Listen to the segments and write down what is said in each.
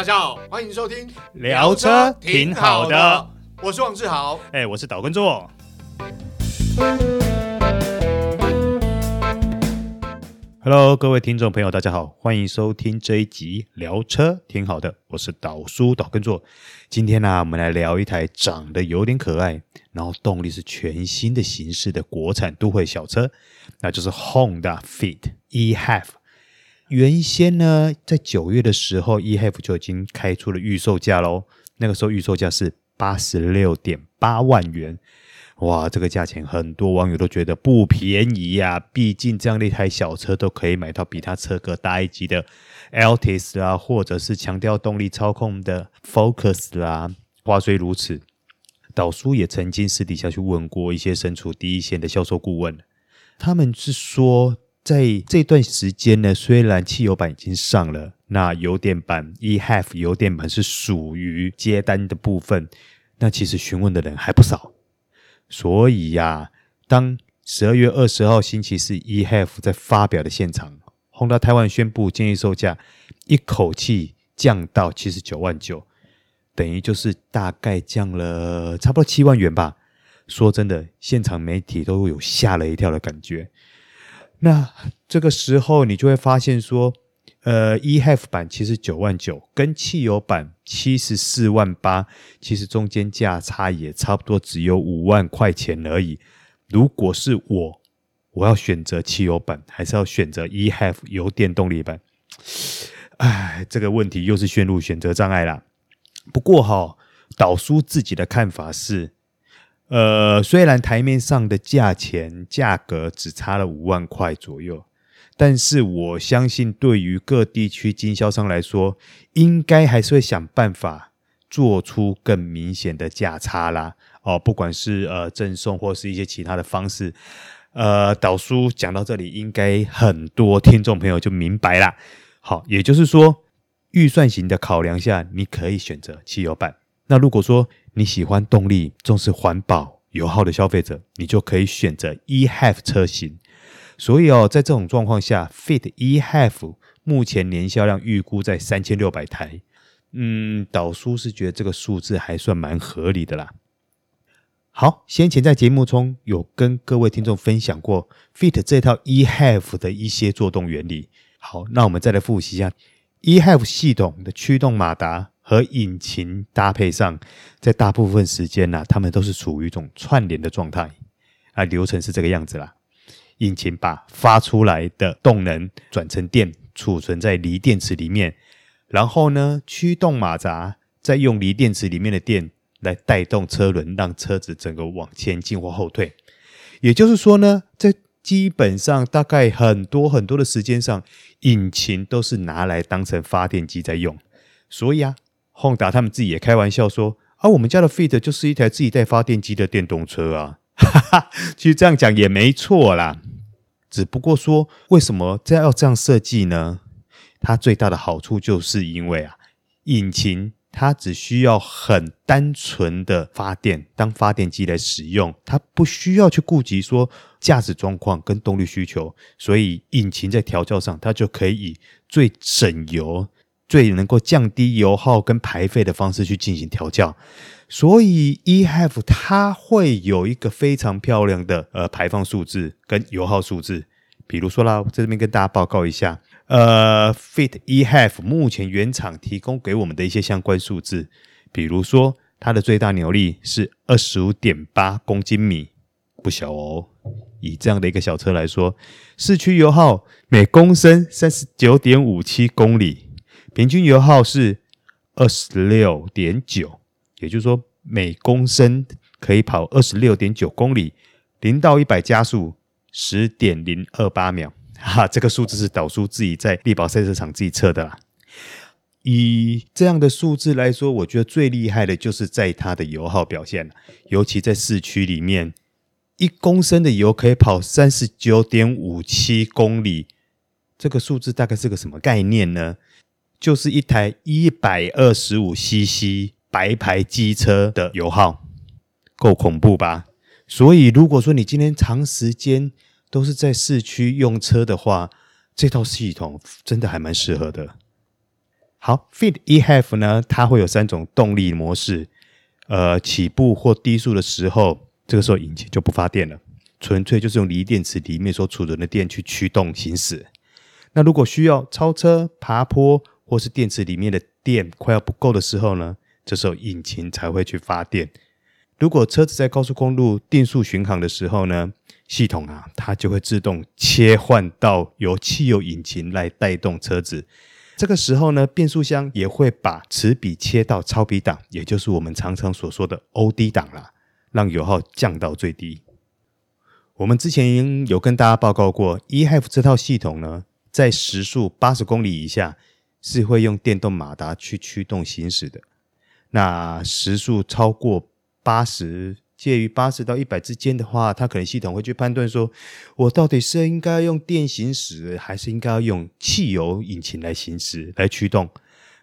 大家好，欢迎收听聊车挺好的，我是王志豪，哎，我是岛根座。Hello，各位听众朋友，大家好，欢迎收听这一集聊车挺好的，我是岛叔岛根座。今天呢、啊，我们来聊一台长得有点可爱，然后动力是全新的形式的国产都会小车，那就是 Honda Fit e-HEV。原先呢，在九月的时候，e-HEV 就已经开出了预售价喽。那个时候预售价是八十六点八万元，哇，这个价钱很多网友都觉得不便宜呀、啊。毕竟这样的一台小车都可以买到比它车格大一级的 Altis 啦，或者是强调动力操控的 Focus 啦。话虽如此，导叔也曾经私底下去问过一些身处第一线的销售顾问，他们是说。在这段时间呢，虽然汽油版已经上了，那油电版 e-HEV 油电版是属于接单的部分，那其实询问的人还不少。所以呀、啊，当十二月二十号星期四 e-HEV 在发表的现场，Honda 台湾宣布建议售价一口气降到七十九万九，等于就是大概降了差不多七万元吧。说真的，现场媒体都有吓了一跳的感觉。那这个时候，你就会发现说，呃，e-HEV 版其实九万九，跟汽油版七十四万八，其实中间价差也差不多只有五万块钱而已。如果是我，我要选择汽油版，还是要选择 e-HEV 油电动力版？哎，这个问题又是陷入选择障碍啦。不过哈，导叔自己的看法是。呃，虽然台面上的价钱价格只差了五万块左右，但是我相信对于各地区经销商来说，应该还是会想办法做出更明显的价差啦。哦，不管是呃赠送或是一些其他的方式，呃，导叔讲到这里，应该很多听众朋友就明白啦。好，也就是说，预算型的考量下，你可以选择汽油版。那如果说你喜欢动力、重视环保、油耗的消费者，你就可以选择 e-HEV 车型。所以哦，在这种状况下，Fit e-HEV 目前年销量预估在三千六百台。嗯，导叔是觉得这个数字还算蛮合理的啦。好，先前在节目中有跟各位听众分享过 Fit 这套 e-HEV 的一些作动原理。好，那我们再来复习一下 e-HEV 系统的驱动马达。和引擎搭配上，在大部分时间呢、啊，它们都是处于一种串联的状态啊。流程是这个样子啦：引擎把发出来的动能转成电，储存在锂电池里面，然后呢，驱动马达再用锂电池里面的电来带动车轮，让车子整个往前进或后退。也就是说呢，在基本上大概很多很多的时间上，引擎都是拿来当成发电机在用。所以啊。Honda 他们自己也开玩笑说：“啊，我们家的 Fit 就是一台自己带发电机的电动车啊！”哈哈，其实这样讲也没错啦。只不过说，为什么这要这样设计呢？它最大的好处就是因为啊，引擎它只需要很单纯的发电，当发电机来使用，它不需要去顾及说驾驶状况跟动力需求，所以引擎在调教上，它就可以以最省油。最能够降低油耗跟排废的方式去进行调教，所以 e have 它会有一个非常漂亮的呃排放数字跟油耗数字。比如说啦，在这边跟大家报告一下，呃，Fit e have 目前原厂提供给我们的一些相关数字，比如说它的最大扭力是二十五点八公斤米，不小哦。以这样的一个小车来说，市区油耗每公升三十九点五七公里。平均油耗是二十六点九，也就是说每公升可以跑二十六点九公里，零到一百加速十点零二八秒。哈，这个数字是导叔自己在力宝赛车场自己测的啦。以这样的数字来说，我觉得最厉害的就是在它的油耗表现，尤其在市区里面，一公升的油可以跑三十九点五七公里，这个数字大概是个什么概念呢？就是一台一百二十五 CC 白牌机车的油耗，够恐怖吧？所以如果说你今天长时间都是在市区用车的话，这套系统真的还蛮适合的。好，Fit eHev 呢，它会有三种动力模式。呃，起步或低速的时候，这个时候引擎就不发电了，纯粹就是用锂电池里面所储存的电去驱动行驶。那如果需要超车、爬坡，或是电池里面的电快要不够的时候呢，这时候引擎才会去发电。如果车子在高速公路定速巡航的时候呢，系统啊，它就会自动切换到由汽油引擎来带动车子。这个时候呢，变速箱也会把齿比切到超比档，也就是我们常常所说的 OD 档啦，让油耗降到最低。我们之前有跟大家报告过，eHev 这套系统呢，在时速八十公里以下是会用电动马达去驱动行驶的。那时速超过八十。介于八十到一百之间的话，它可能系统会去判断说，我到底是应该用电行驶，还是应该要用汽油引擎来行驶来驱动？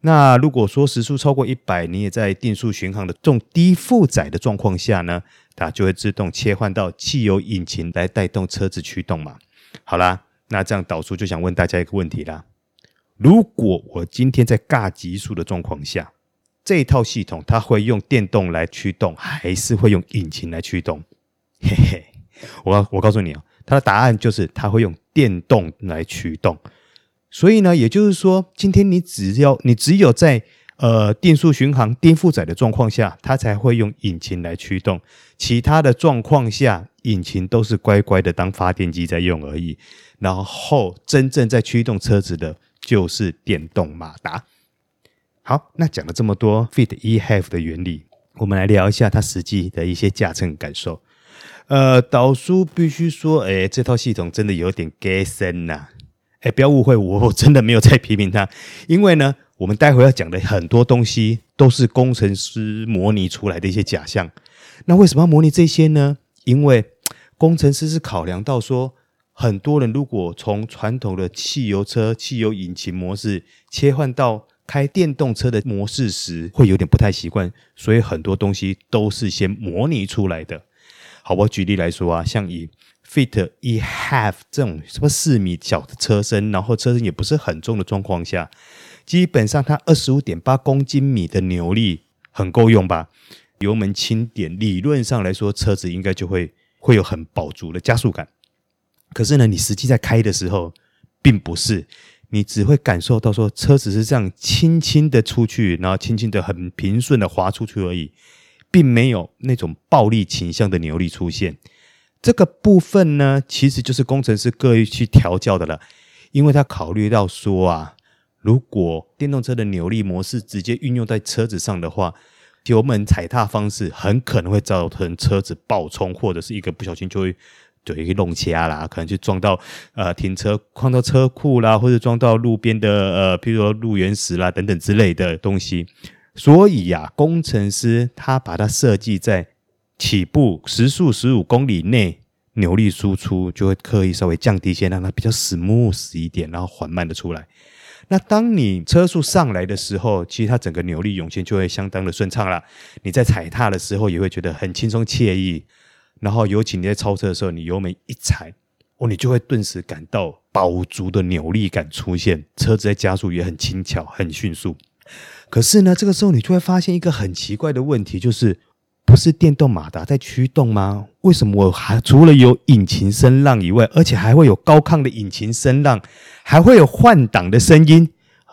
那如果说时速超过一百，你也在定速巡航的这种低负载的状况下呢，它就会自动切换到汽油引擎来带动车子驱动嘛。好啦，那这样导叔就想问大家一个问题啦：如果我今天在尬极速的状况下，这套系统，它会用电动来驱动，还是会用引擎来驱动？嘿嘿，我我告诉你啊，它的答案就是它会用电动来驱动。所以呢，也就是说，今天你只要你只有在呃定速巡航、低负载的状况下，它才会用引擎来驱动。其他的状况下，引擎都是乖乖的当发电机在用而已。然后真正在驱动车子的，就是电动马达。好，那讲了这么多 Fit eHev 的原理，我们来聊一下它实际的一些驾乘感受。呃，导叔必须说，哎，这套系统真的有点假神呐！哎，不要误会我，我真的没有在批评它，因为呢，我们待会要讲的很多东西都是工程师模拟出来的一些假象。那为什么要模拟这些呢？因为工程师是考量到说，很多人如果从传统的汽油车、汽油引擎模式切换到开电动车的模式时会有点不太习惯，所以很多东西都是先模拟出来的。好，我举例来说啊，像以 Fit E Half 这种什么四米小的车身，然后车身也不是很重的状况下，基本上它二十五点八公斤米的扭力很够用吧？油门轻点，理论上来说，车子应该就会会有很饱足的加速感。可是呢，你实际在开的时候，并不是。你只会感受到说，车子是这样轻轻的出去，然后轻轻的很平顺的滑出去而已，并没有那种暴力倾向的扭力出现。这个部分呢，其实就是工程师刻意去调教的了，因为他考虑到说啊，如果电动车的扭力模式直接运用在车子上的话，油门踩踏方式很可能会造成车子爆冲，或者是一个不小心就会。就一个弄掐啦，可能就撞到呃停车，撞到车库啦，或者撞到路边的呃，譬如说路缘石啦等等之类的东西。所以呀、工程师他把它设计在起步时速十五公里内，扭力输出就会刻意稍微降低一些，让它比较 smooth 一点，然后缓慢的出来。那当你车速上来的时候，其实它整个扭力涌现就会相当的顺畅了。你在踩踏的时候也会觉得很轻松惬意。然后，尤其你在超车的时候，你油门一踩，哦，你就会顿时感到饱足的扭力感出现，车子在加速也很轻巧、很迅速。可是呢，这个时候你就会发现一个很奇怪的问题，就是不是电动马达在驱动吗？为什么我还除了有引擎声浪以外，而且还会有高亢的引擎声浪，还会有换挡的声音，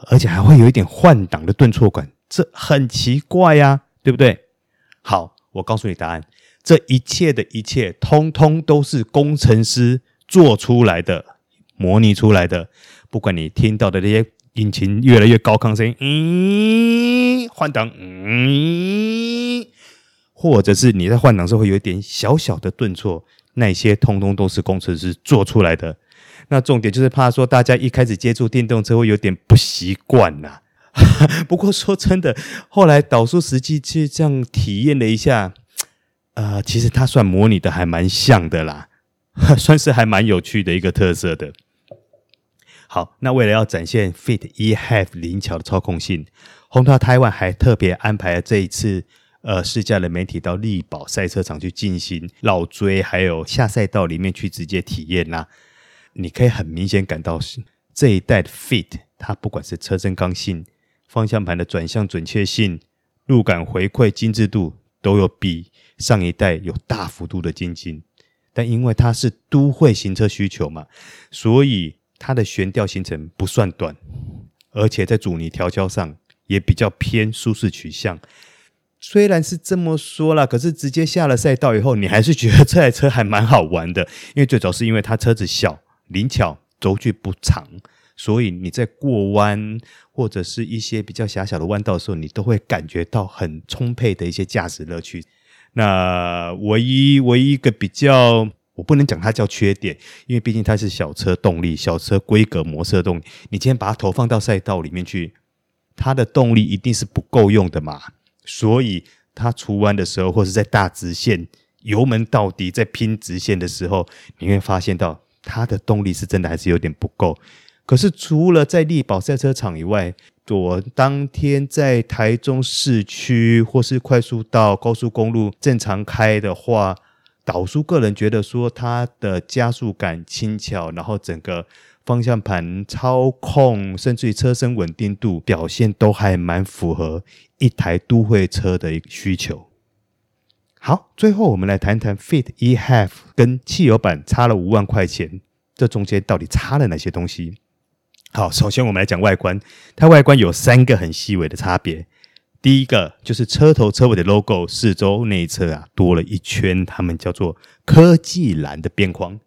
而且还会有一点换挡的顿挫感，这很奇怪呀，对不对？好，我告诉你答案。这一切的一切，通通都是工程师做出来的、模拟出来的。不管你听到的那些引擎越来越高亢声音，嗯，换挡，嗯，或者是你在换挡时候会有一点小小的顿挫，那些通通都是工程师做出来的。那重点就是怕说大家一开始接触电动车会有点不习惯呐。不过说真的，后来导数实际去这样体验了一下。呃，其实它算模拟的还蛮像的啦，算是还蛮有趣的一个特色的。好，那为了要展现 Fit eHave 灵巧的操控性，Honda Taiwan 还特别安排了这一次呃试驾的媒体到力宝赛车场去进行绕追，还有下赛道里面去直接体验啦。你可以很明显感到是这一代的 Fit，它不管是车身刚性、方向盘的转向准确性、路感回馈精致度都有比上一代有大幅度的精进。但因为它是都会行车需求嘛，所以它的悬吊行程不算短，而且在阻尼调校上也比较偏舒适取向。虽然是这么说啦，可是直接下了赛道以后，你还是觉得这台车还蛮好玩的。因为最主要是因为它车子小、灵巧、轴距不长，所以你在过弯或者是一些比较狭小的弯道的时候，你都会感觉到很充沛的一些驾驶乐趣。那唯一唯一一个比较，我不能讲它叫缺点，因为毕竟它是小车动力、小车规格模式的动力。你今天把它投放到赛道里面去，它的动力一定是不够用的嘛。所以它出弯的时候，或是在大直线油门到底在拼直线的时候，你会发现到它的动力是真的还是有点不够。可是除了在力宝赛车场以外，我当天在台中市区或是快速到、高速公路正常开的话，导叔个人觉得说它的加速感轻巧，然后整个。方向盘操控，甚至于车身稳定度表现都还蛮符合一台都会车的一个需求。好，最后我们来谈谈 Fit e:HEV 跟汽油版差了五万块钱，这中间到底差了哪些东西？好，首先我们来讲外观，它外观有三个很细微的差别。第一个就是车头车尾的 logo 四周内侧啊多了一圈，他们叫做科技蓝的边框。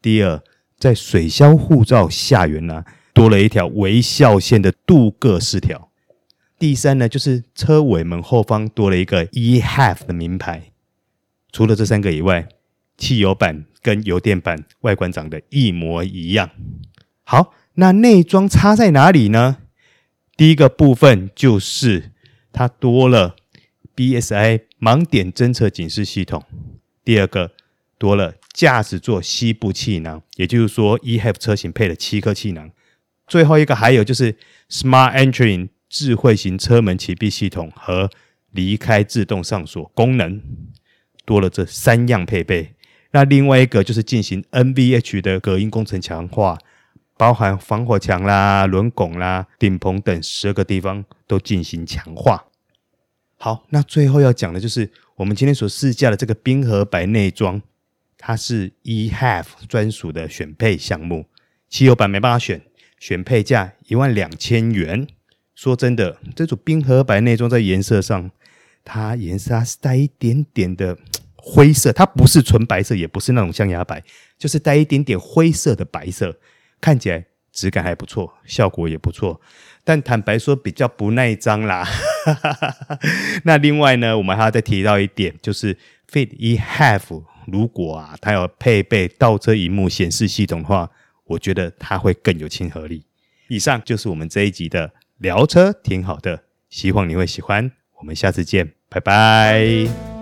第二。在水箱护罩下缘呢、多了一条微笑线的镀铬饰条。第三呢，就是车尾门后方多了一个 e half 的名牌。除了这三个以外，汽油版跟油电版外观长得一模一样。好，那内装差在哪里呢？第一个部分就是它多了 BSI 盲点侦测警示系统。第二个多了。驾驶座膝部气囊，也就是说，e:HEV 车型配了七颗气囊。最后一个还有就是 Smart Entry 智慧型车门启闭系统和离开自动上锁功能，多了这三样配备。那另外一个就是进行 NVH 的隔音工程强化，包含防火墙啦、轮拱啦、顶棚等十二个地方都进行强化。好，那最后要讲的就是我们今天所试驾的这个冰河白内装。它是 e:HEV 专属的选配项目，汽油版没办法选，选配价一万两千元。说真的，这组冰河白内装在颜色上，它颜色它是带一点点的灰色，它不是纯白色，也不是那种象牙白，就是带一点点灰色的白色，看起来质感还不错，效果也不错。但坦白说，比较不耐脏啦。那另外呢，我们还要再提到一点，就是 Fit e:HEV。如果啊，它有配备倒车萤幕显示系统的话，我觉得它会更有亲和力。以上就是我们这一集的聊车，挺好的，希望你会喜欢。我们下次见，拜拜。